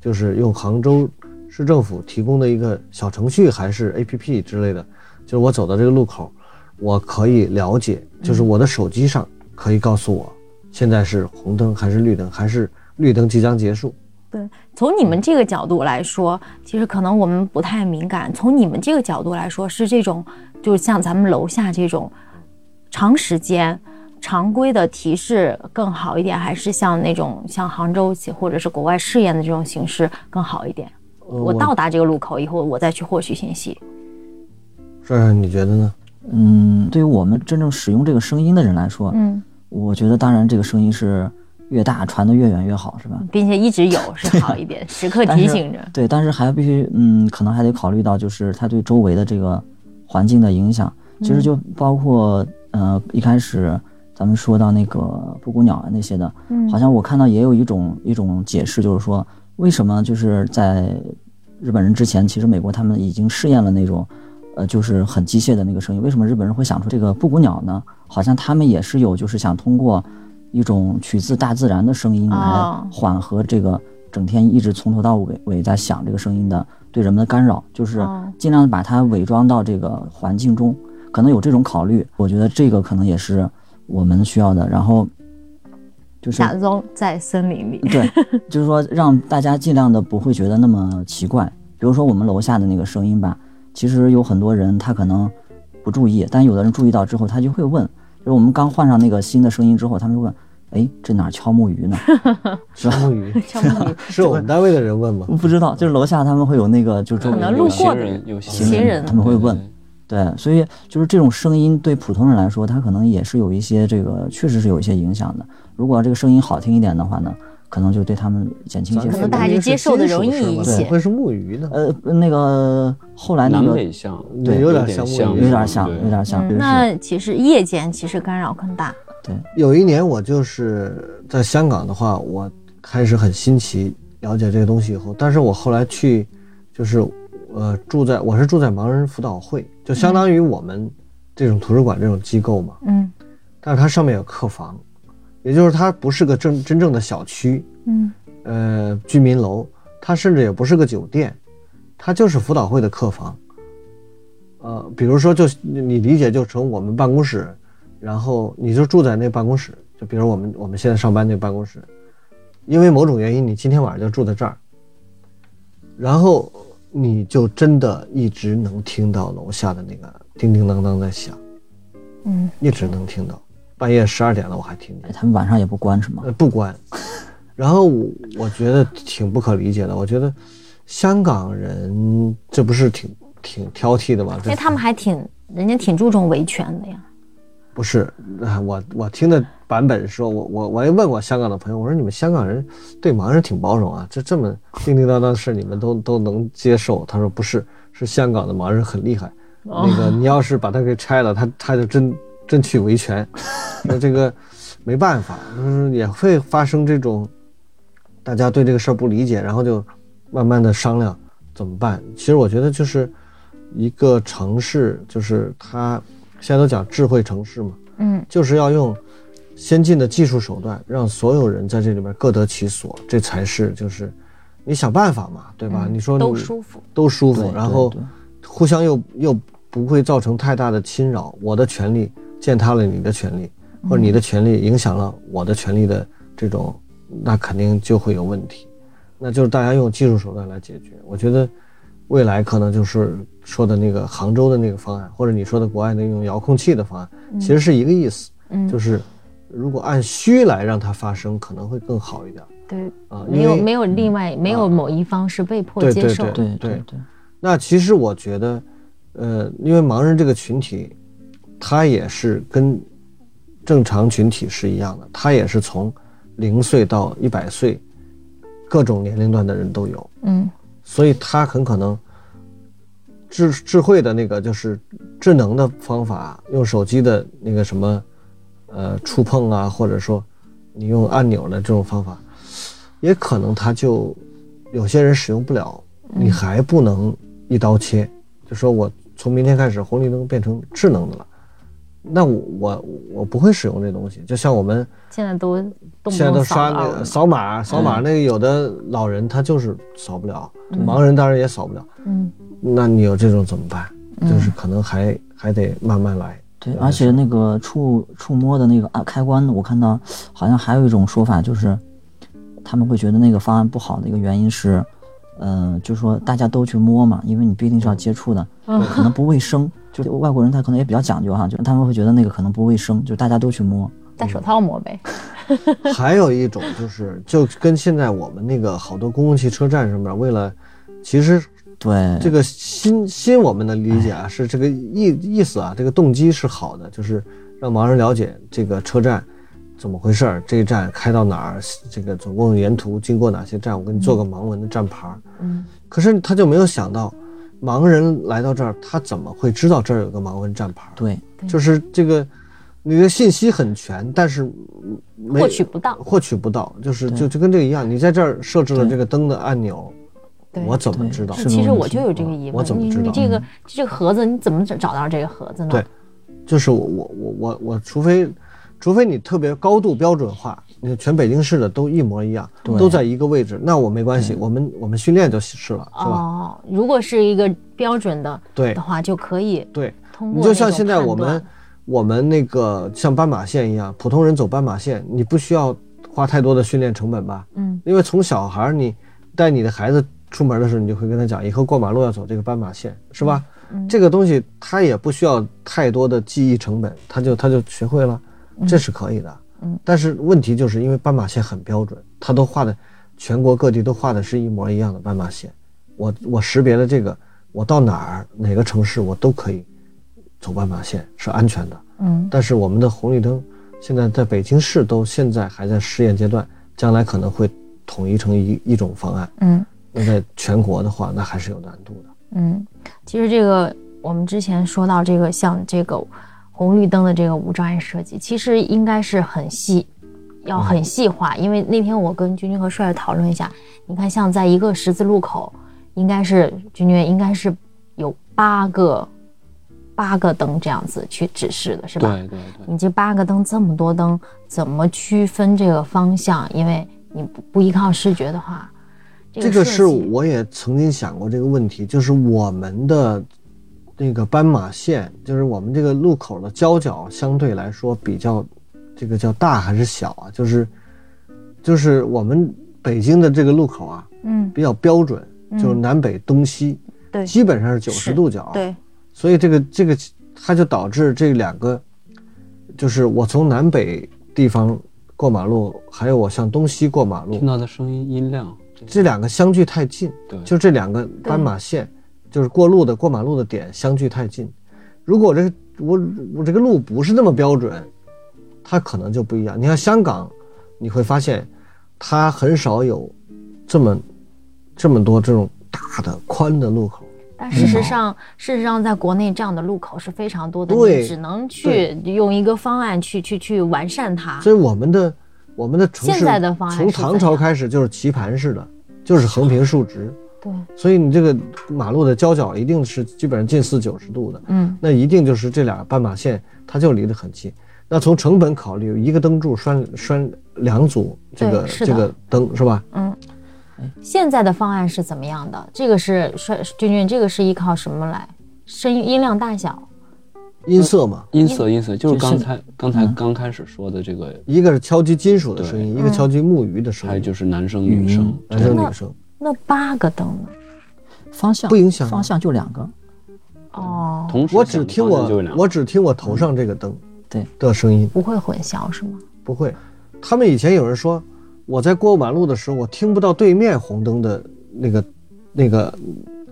就是用杭州市政府提供的一个小程序还是 APP 之类的，就是我走到这个路口，我可以了解，就是我的手机上可以告诉我现在是红灯还是绿灯，还是绿灯即将结束。对，从你们这个角度来说，其实可能我们不太敏感。从你们这个角度来说，是这种，就是像咱们楼下这种长时间、常规的提示更好一点，还是像那种像杭州或者是国外试验的这种形式更好一点？呃我到达这个路口以后，我再去获取信息。帅帅，你觉得呢？嗯，对于我们真正使用这个声音的人来说，嗯，我觉得当然这个声音是越大传得越远越好，是吧？并且一直有 是好一点，时刻提醒着。对，但是还必须，嗯，可能还得考虑到，就是它对周围的这个环境的影响。其实就包括，呃，一开始咱们说到那个布谷鸟啊那些的，嗯好像我看到也有一种一种解释，就是说为什么就是在日本人之前，其实美国他们已经试验了那种，呃，就是很机械的那个声音。为什么日本人会想出这个布谷鸟呢？好像他们也是有，就是想通过一种取自大自然的声音来哦缓和这个整天一直从头到尾尾在响这个声音的对人们的干扰，就是哦尽量把它伪装到这个环境中，可能有这种考虑。我觉得这个可能也是我们需要的。然后就是假装在森林里。对，就是说让大家尽量的不会觉得那么奇怪。比如说我们楼下的那个声音吧，其实有很多人他可能不注意，但有的人注意到之后，他就会问。就是我们刚换上那个新的声音之后，他们就问：“哎，这哪儿敲木鱼呢？” 敲木鱼 敲木鱼是我们单位的人问吗？不知道，就是楼下他们会有那个，就周围可能有路过的人有行行人他们会问。对对，所以就是这种声音对普通人来说，他可能也是有一些这个，确实是有一一些影响的。如果这个声音好听一点的话呢，可能就对他们减轻一些负担。可能大家就接受的容易一些会是木鱼呢？呃，那个后来那南个北向，对有点点像像，木鱼有点像，有点像，那其实夜间其实干扰更大。对有一年我就是在香港的话，我开始很新奇了解这个东西以后，但是我后来去，就是呃住在我是住在盲人辅导会，就相当于我们这种图书馆这种机构嘛，嗯。但是它上面有客房，也就是它不是个真真正的小区，嗯。呃居民楼，它甚至也不是个酒店，它就是辅导会的客房。呃，比如说就你你理解就成我们办公室，然后你就住在那办公室，就比如我们我们现在上班那办公室，因为某种原因你今天晚上就住在这儿，然后你就真的一直能听到楼下的那个叮叮当当在响，嗯，一直能听到，半夜十二点了我还听见。他们晚上也不关是吗？呃，不关。然后我我觉得挺不可理解的，我觉得香港人这不是挺挺挑剔的吗？因为，他们还挺，人家挺注重维权的呀。不是，啊我我听的版本说，我我我也问过香港的朋友，我说你们香港人对盲人挺包容啊，这这么叮叮当当的事你们都都能接受？他说不是，是香港的盲人很厉害，那个你要是把他给拆了，他他就真真去维权，那这个没办法，就是也会发生这种大家对这个事儿不理解，然后就慢慢的商量怎么办。其实我觉得就是一个城市，就是它现在都讲智慧城市嘛，嗯就是要用先进的技术手段，让所有人在这里面各得其所，这才是就是你想办法嘛，对吧？你说嗯都舒服。都舒服，然后互相又又不会造成太大的侵扰，我的权利践踏了你的权利，或者你的权利影响了我的权利的这种，那肯定就会有问题。那就是大家用技术手段来解决。我觉得未来可能就是说的那个杭州的那个方案，或者你说的国外那种遥控器的方案，其实是一个意思，嗯，就是如果按需来让它发生，可能会更好一点。对，啊。没有没有另外没有某一方是被迫对对接受，对对对。对，那其实我觉得，呃，因为盲人这个群体，他也是跟正常群体是一样的，他也是从零岁到一百岁，各种年龄段的人都有，嗯。所以他很可能智智慧的那个就是智能的方法，用手机的那个什么，呃，触碰啊，或者说你用按钮的这种方法，也可能他就有些人使用不了，你还不能一刀切，就说我从明天开始红绿灯变成智能的了，那我我我不会使用这东西，就像我们现在都现在都刷那个扫码，扫码那个有的老人他就是扫不了，盲人当然也扫不了。嗯。那你有这种怎么办？就是可能还还得慢慢来。对，而且那个触触摸的那个按开关，我看到好像还有一种说法，就是他们会觉得那个方案不好的一个原因是，嗯、就是说大家都去摸嘛，因为你毕竟是要接触的，可能不卫生。就是外国人他可能也比较讲究哈，就他们会觉得那个可能不卫生，就大家都去摸。戴手套摸呗，还有一种就是，就跟现在我们那个好多公共汽车站上面，为了其实对，这个新新我们的理解啊，是这个意意思啊，这个动机是好的，就是让盲人了解这个车站怎么回事儿，这一站开到哪儿，这个总共沿途经过哪些站，我给你做个盲文的站牌。嗯，可是他就没有想到，盲人来到这儿，他怎么会知道这儿有个盲文站牌？对，就是这个，你的信息很全，但是没获取不到。获取不到，就是就就跟这个一样，你在这儿设置了这个灯的按钮，对我怎么知道？其实我就有这个疑问，你我怎么知道你这个这个盒子你怎么找找到这个盒子呢？对就是我我我我我，除非除非你特别高度标准化，你全北京市的都一模一样，都在一个位置，那我没关系，我们我们训练就是了，是吧？哦，如果是一个标准的对的话，就可以对，通过你就像现在我们我们那个像斑马线一样，普通人走斑马线，你不需要花太多的训练成本吧？嗯，因为从小孩你带你的孩子出门的时候，你就会跟他讲，以后过马路要走这个斑马线，是吧？嗯这个东西他也不需要太多的记忆成本，他就他就学会了，这是可以的。嗯，但是问题就是因为斑马线很标准，他都画的全国各地都画的是一模一样的斑马线，我我识别了这个，我到哪儿哪个城市我都可以走斑马线，是安全的。嗯但是我们的红绿灯现在在北京市都现在还在试验阶段，将来可能会统一成一一种方案。嗯那在全国的话，那还是有难度的。嗯，其实这个我们之前说到这个像这个红绿灯的这个无障碍设计，其实应该是很细，要很细化。因为那天我跟君君和帅帅讨论一下，你看像在一个十字路口，应该是君君应该是有八个八个灯这样子去指示的，是吧？对对对，你这八个灯这么多灯，怎么区分这个方向？因为你不不依靠视觉的话，这这个是我也曾经想过这个问题，就是我们的那个斑马线，就是我们这个路口的交角相对来说比较，这个叫大还是小啊？就是就是我们北京的这个路口啊，嗯。比较标准，就是南北东西，对。基本上是九十度角，对。所以这个这个它就导致这两个，就是我从南北地方过马路，还有我向东西过马路听，到的声音音量，这两个相距太近，对就这两个斑马线，就是过路的过马路的点相距太近。如果我这个我我这个路不是那么标准，它可能就不一样。你看香港，你会发现它很少有这么这么多这种大的宽的路口。但事实上，事实上，在国内这样的路口是非常多的，对你只能去用一个方案去去去完善它。所以我们的我们的城市现在的方案从唐朝开始就是棋盘式的，就是横平竖直。对，所以你这个马路的交角一定是基本上近似九十度的，嗯，那一定就是这俩斑马线它就离得很近。那从成本考虑，一个灯柱拴拴两组这个这个灯是吧？嗯现在的方案是怎么样的？这个是帅君君，这个是依靠什么来？声音音量大小，音色嘛，音色音色，就是刚才刚才嗯。刚开始说的这个，一个是敲击金属的声音，一个敲击木鱼的声音，还有就是男生女生，男生女生。那八个灯呢？方向不影响。啊方向就两个，哦，同时我只听我我只听我头上这个灯对。的声音，不会混淆是吗？不会。他们以前有人说，我在过马路的时候，我听不到对面红灯的那个那个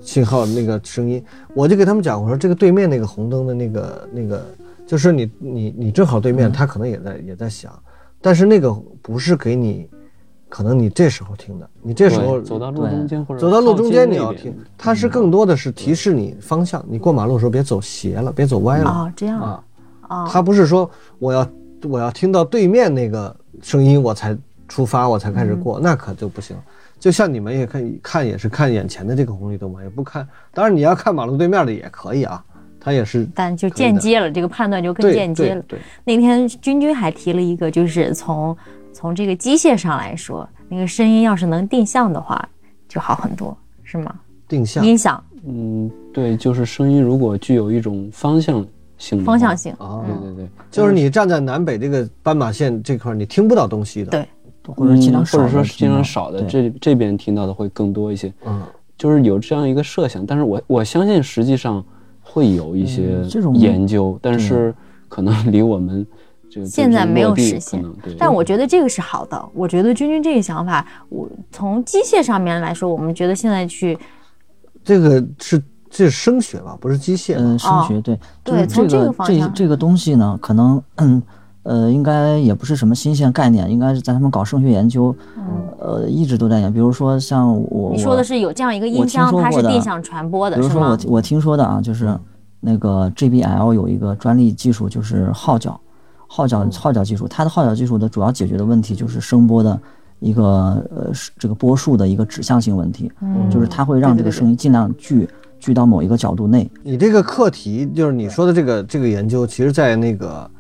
信号那个声音，我就给他们讲，我说这个对面那个红灯的那个那个，就是你你你正好对面，他可能也在也在响，但是那个不是给你，可能你这时候听的，你这时候走到路中间或者走到路中间你要听，它是更多的是提示你方向，你过马路的时候别走斜了，别走歪了。哦，这样。啊。哦，它不是说我要我要听到对面那个声音我才出发，我才开始过，那可就不行。就像你们也看看也是看眼前的这个红绿灯嘛，也不看。当然你要看马路对面的也可以啊，它也是但就间接了，这个判断就更间接了。对对，那天君君还提了一个，就是从从这个机械上来说，那个声音要是能定向的话，就好很多，是吗？定向音响嗯，对，就是声音如果具有一种方向性，方向性，啊，对对对，就是你站在南北这个斑马线这块儿，你听不到东西的。对或者尽量嗯少的或者说是尽量少的，这这边听到的会更多一些，嗯，就是有这样一个设想。但是我我相信实际上会有一些嗯这种研究，但是可能离我们这个现在没有实现但我觉得这个是好的。我觉得君君这个想法，我从机械上面来说，我们觉得现在去这个是这是声学吧，不是机械。嗯，声学对，就是对从这这个方向这这个东西呢，可能嗯呃，应该也不是什么新鲜概念，应该是在他们搞声学研究，呃，一直都在研。比如说像我，嗯你说的是有这样一个音箱，它是定向传播的，是比如说我？我听说的啊，就是那个 JBL 有一个专利技术，就是号角，号角号角技术，它的号角技术的主要解决的问题就是声波的一个呃是这个波束的一个指向性问题，嗯就是它会让这个声音尽量聚聚到某一个角度内。你这个课题就是你说的这个这个研究，其实在那个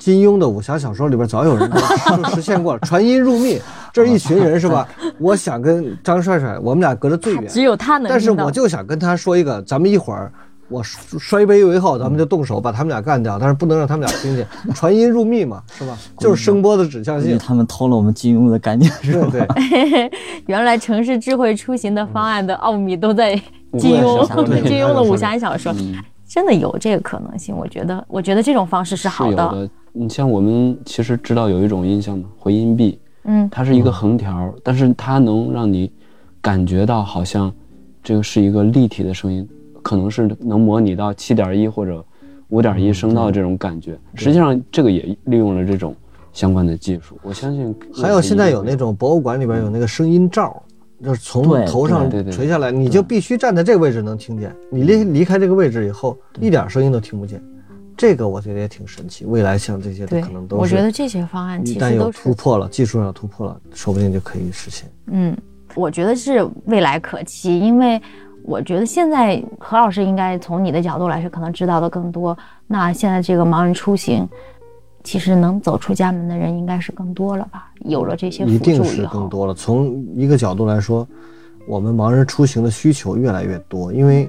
金庸的武侠小说里边早有人就 就实现过了，传音入密，这是一群人是吧？我想跟张帅帅，我们俩隔得最远，只有他能但是我就想跟他说一个，咱们一会儿我摔杯为号，咱们就动手把他们俩干掉，但是不能让他们俩听见，传音入密嘛，是吧？就是声波的指向性，他们偷了我们金庸的概念，是对吧？对，原来城市智慧出行的方案的奥秘都在金庸金庸的武侠小说，嗯真的有这个可能性。我觉得，我觉得这种方式是是好有的。你像我们其实知道有一种音箱嘛，回音壁，嗯，它是一个横条，但是它能让你感觉到好像这个是一个立体的声音，可能是能模拟到七点一或者五点一声道这种感觉。实际上，这个也利用了这种相关的技术。我相信还有现在有那种博物馆里边有那个声音罩，就是从头上垂下来，你就必须站在这个位置能听见，你离离开这个位置以后，一点声音都听不见。这个我觉得也挺神奇，未来像这些对可能，都我觉得这些方案其实都是突破了，技术上突破了，说不定就可以实现。嗯，我觉得是未来可期，因为我觉得现在何老师应该从你的角度来说，可能知道的更多。那现在这个盲人出行，其实能走出家门的人应该是更多了吧？有了这些辅一定是更多了。从一个角度来说，我们盲人出行的需求越来越多，因为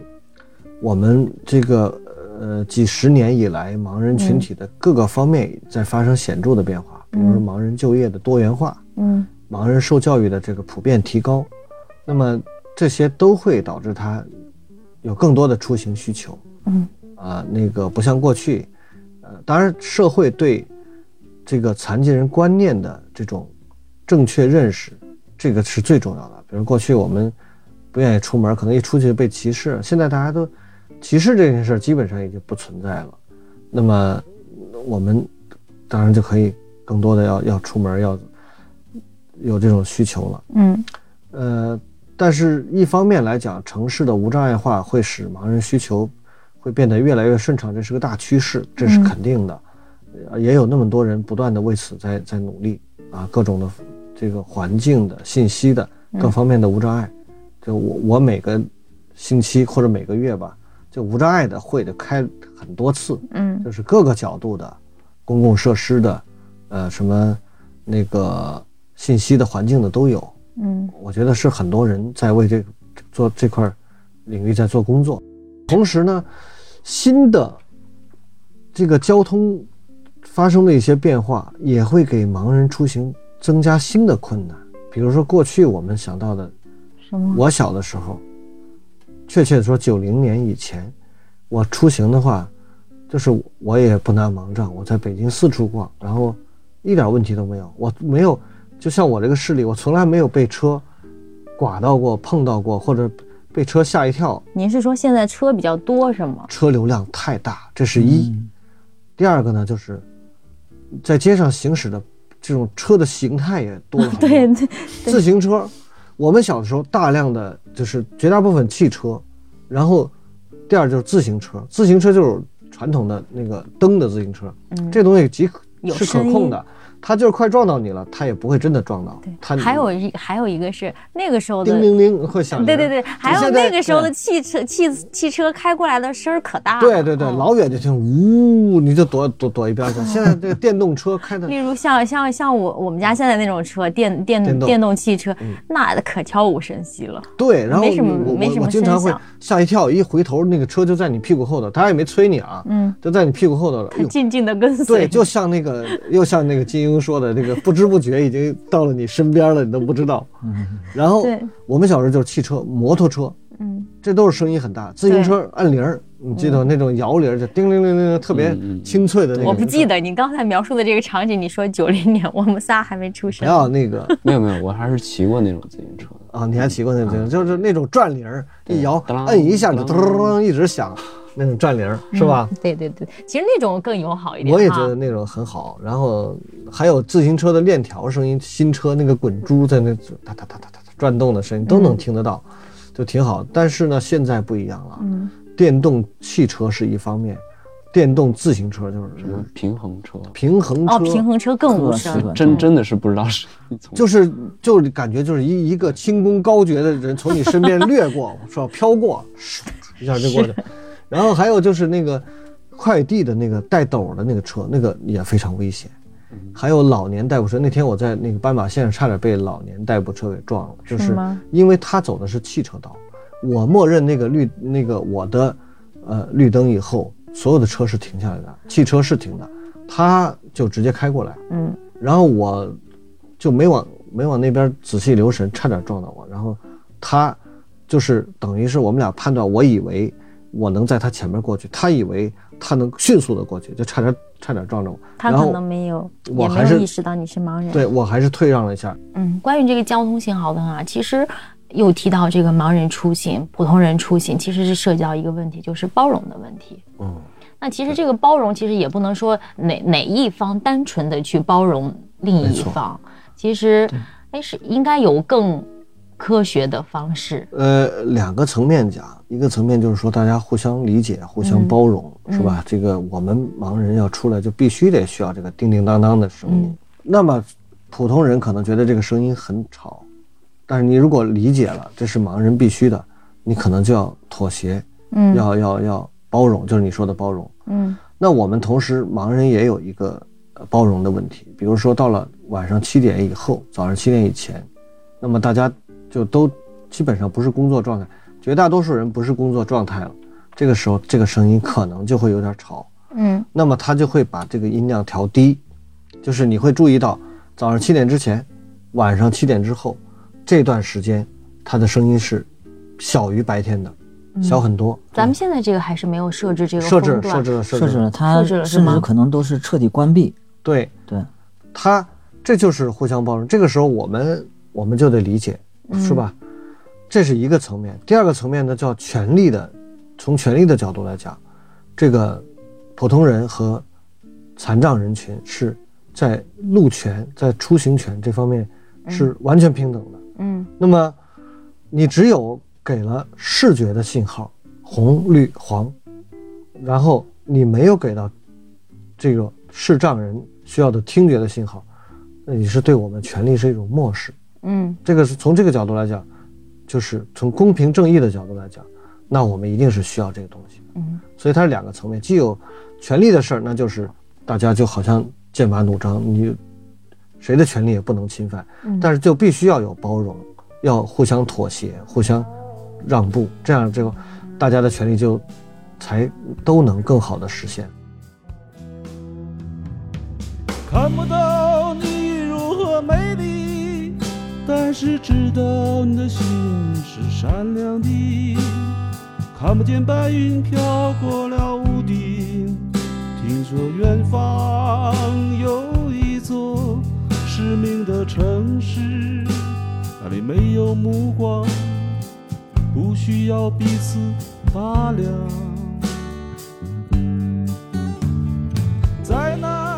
我们这个呃几十年以来，盲人群体的各个方面在发生显著的变化，比如说盲人就业的多元化，嗯盲人受教育的这个普遍提高，那么这些都会导致他有更多的出行需求。嗯啊，那个不像过去，呃，当然社会对这个残疾人观念的这种正确认识，这个是最重要的。比如过去我们不愿意出门，可能一出去被歧视，现在大家都歧视这件事儿基本上已经不存在了。那么我们当然就可以更多的要要出门，要有这种需求了。嗯呃，但是一方面来讲，城市的无障碍化会使盲人需求会变得越来越顺畅，这是个大趋势，这是肯定的。呃也有那么多人不断的为此在在努力啊，各种的这个环境的、信息的各方面的无障碍。就我我每个星期或者每个月吧，就无障碍的会的开很多次，嗯就是各个角度的公共设施的，呃，什么那个信息的环境的都有。嗯我觉得是很多人在为这做这块领域在做工作。同时呢，新的这个交通发生的一些变化，也会给盲人出行增加新的困难。比如说，过去我们想到的，什么？我小的时候，确切的说，九零年以前，我出行的话，就是我也不拿盲杖，我在北京四处逛，然后一点问题都没有。我没有，就像我这个视力，我从来没有被车刮到过、碰到过，或者被车吓一跳。您是说现在车比较多是吗？车流量太大，这是一。第二个呢，就是在街上行驶的这种车的形态也多了很多。对对，自行车，我们小的时候大量的就是绝大部分汽车，然后第二就是自行车，自行车就是传统的那个蹬的自行车，嗯这东西极可是可控的，它就是快撞到你了，他也不会真的撞到。它还有一还有一个是那个时候的叮铃铃会响。对对对，还有那个时候的汽车汽汽车开过来的声儿可大了。对对对，嗯老远就听呜，你就躲躲躲一边去。现在这个电动车开的例如像像像我我们家现在那种车，电电电动电动汽车，嗯那可悄无声息了。对，然后没什么没什么我经常会吓一跳，一回头那个车就在你屁股后头，他也没催你啊，嗯，就在你屁股后头了。静静的跟随。对，就像那个，又像那个金庸说的，这个不知不觉已经到了你身边了，你都不知道。然后我们小时候就是汽车、摩托车，嗯，这都是声音很大。自行车按铃儿，你记得那种摇铃儿，就叮铃铃铃，特别清脆的那个。我不记。得你刚才描述的这个场景，你说九零年，我们仨还没出生。没有那个 没有没有，我还是骑过那种自行车的。啊，你还骑过那种，就是那种转铃儿，一摇摁一下就当啷咚咚咚一直响，那种转铃儿是吧？嗯对对对，其实那种更友好一点。我也觉得那种很好。然后还有自行车的链条声音，新车那个滚珠在那哒哒哒哒哒哒转动的声音都能听得到，就挺好。但是呢，现在不一样了，嗯电动汽车是一方面，电动自行车就是什么平衡车，平衡车，哦，平衡车更无声特是。个真真的是不知道是从就是就是感觉就是一一个轻功高绝的人从你身边掠过，是吧？飘过，唰一下就过去。然后还有就是那个快递的那个带斗的那个车，那个也非常危险。还有老年代步车，那天我在那个斑马线上差点被老年代步车给撞了，就是因为他走的是汽车道，我默认那个绿那个我的呃绿灯以后，所有的车是停下来的，汽车是停的，他就直接开过来，嗯，然后我就没往没往那边仔细留神，差点撞到我。然后他就是等于是我们俩判断，我以为我能在他前面过去，他以为他能迅速的过去，就差点差点撞着我。他可能没有，我还是也没有意识到你是盲人。对我还是退让了一下。嗯，关于这个交通信号灯啊，其实又提到这个盲人出行、普通人出行，其实是涉及到一个问题，就是包容的问题。嗯，那其实这个包容，其实也不能说哪哪一方单纯的去包容另一方，其实哎是应该有更科学的方式。呃，两个层面讲，一个层面就是说大家互相理解、互相包容，是吧？这个我们盲人要出来，就必须得需要这个叮叮当当的声音。那么普通人可能觉得这个声音很吵，但是你如果理解了这是盲人必须的，你可能就要妥协，嗯要要要包容，就是你说的包容。嗯那我们同时，盲人也有一个呃包容的问题，比如说到了晚上七点以后，早上七点以前，那么大家就都基本上不是工作状态，绝大多数人不是工作状态了，这个时候这个声音可能就会有点吵，嗯那么他就会把这个音量调低，就是你会注意到早上七点之前，晚上七点之后这段时间，他的声音是小于白天的，小很多。咱们现在这个还是没有设置这个设置设置了设置了设置了，它甚至可能都是彻底关闭。对。对，他这就是互相包容。这个时候我们我们就得理解，是吧？这是一个层面。第二个层面呢，叫权利的，从权利的角度来讲，这个普通人和残障人群是在路权、在出行权这方面是完全平等的。嗯那么，你只有给了视觉的信号，红、绿、黄，然后你没有给到这个视障人需要的听觉的信号，那你是对我们权利是一种漠视。嗯这个是从这个角度来讲，就是从公平正义的角度来讲，那我们一定是需要这个东西。嗯所以它是两个层面，既有权利的事儿，那就是大家就好像剑拔弩张，你谁的权利也不能侵犯，嗯但是就必须要有包容，要互相妥协，互相让步，这样这个大家的权利就才都能更好的实现。看不到你如何美丽，但是知道你的心是善良的看不见白云飘过了屋顶听说远方有一座失明的城市那里没有目光不需要彼此打量在那